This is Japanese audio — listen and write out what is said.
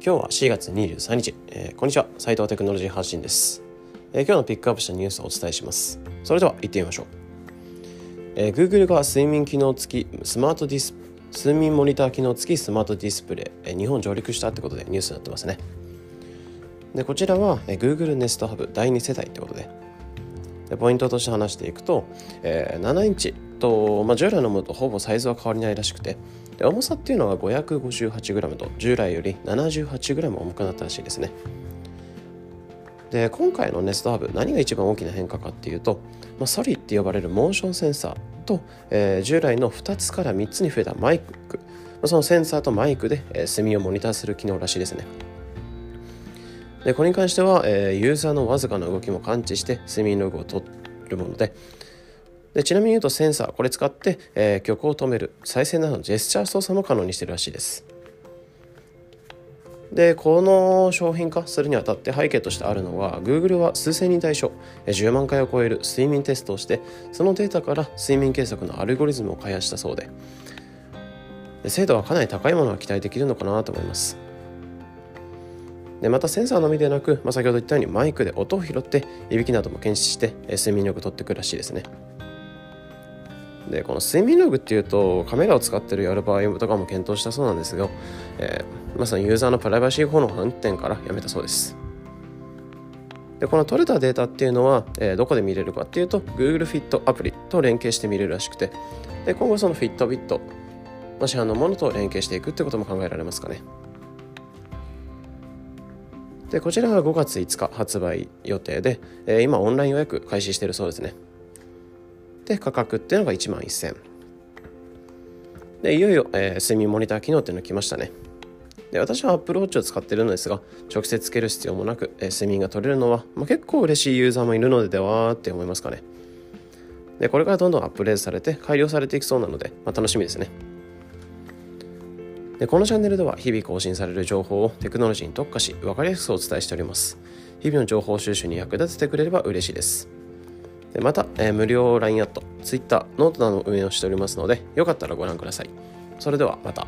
今日は4月23日、えー、こんにちは。斉藤テクノロジー発信です、えー、今日のピックアップしたニュースをお伝えします。それでは行ってみましょう、えー、Google が睡眠機能付きスマートディス睡眠モニター機能付きスマートディスプレイ、えー、日本上陸したってことでニュースになってますね。でこちらは、えー、Google Nest Hub 第2世代ってことで。でポイントとして話していくと、えー、7インチと、まあ、従来のものとほぼサイズは変わりないらしくてで重さっていうのが 558g と従来より 78g 重くなったらしいですね。で今回のネストハブ何が一番大きな変化かっていうと、まあ、ソリって呼ばれるモーションセンサーと、えー、従来の2つから3つに増えたマイク、まあ、そのセンサーとマイクで、えー、睡眠をモニターする機能らしいですね。でこれに関しては、えー、ユーザーのわずかな動きも感知して睡眠ログを取るものででちなみに言うとセンサーこれ使って、えー、曲を止める。再生などのジェスチャー操作も可能にしてるらしいです。でこの商品化するにあたって背景としてあるのは Google は数千人対象10万回を超える睡眠テストをしてそのデータから睡眠計測のアルゴリズムを開発したそうで精度はかなり高いものが期待できるのかなと思います。でまたセンサーのみでなく、まあ、先ほど言ったようにマイクで音を拾っていびきなども検知して睡眠力を取ってくるらしいですね。でこの睡眠ログっていうとカメラを使ってるやる場合とかも検討したそうなんですが、えー、まさにユーザーのプライバシー保の観点からやめたそうです。でこの取れたデータっていうのは、えー、どこで見れるかっていうと Google Fit アプリと連携して見れるらしくてで今後その Fitbit の市販のものと連携していくってことも考えられますかね。でこちらが5月5日発売予定で、えー、今オンライン予約開始しているそうですね。で価格っていうのが1万1000でいよいよ、えー、睡眠モニター機能っていうのが来ましたね。で私は Apple Watch を使ってるのですが直接つける必要もなく、えー、睡眠が取れるのは、まあ、結構嬉しいユーザーもいるのでではって思いますかね。でこれからどんどんアップデートされて改良されていきそうなので、まあ、楽しみですね。でこのチャンネルでは日々更新される情報をテクノロジーに特化し分かりやすくお伝えしております。日々の情報収集に役立ててくれれば嬉しいです。また、えー、無料 LINE アット、Twitter、ノートなどの運営をしておりますので、よかったらご覧ください。それではまた。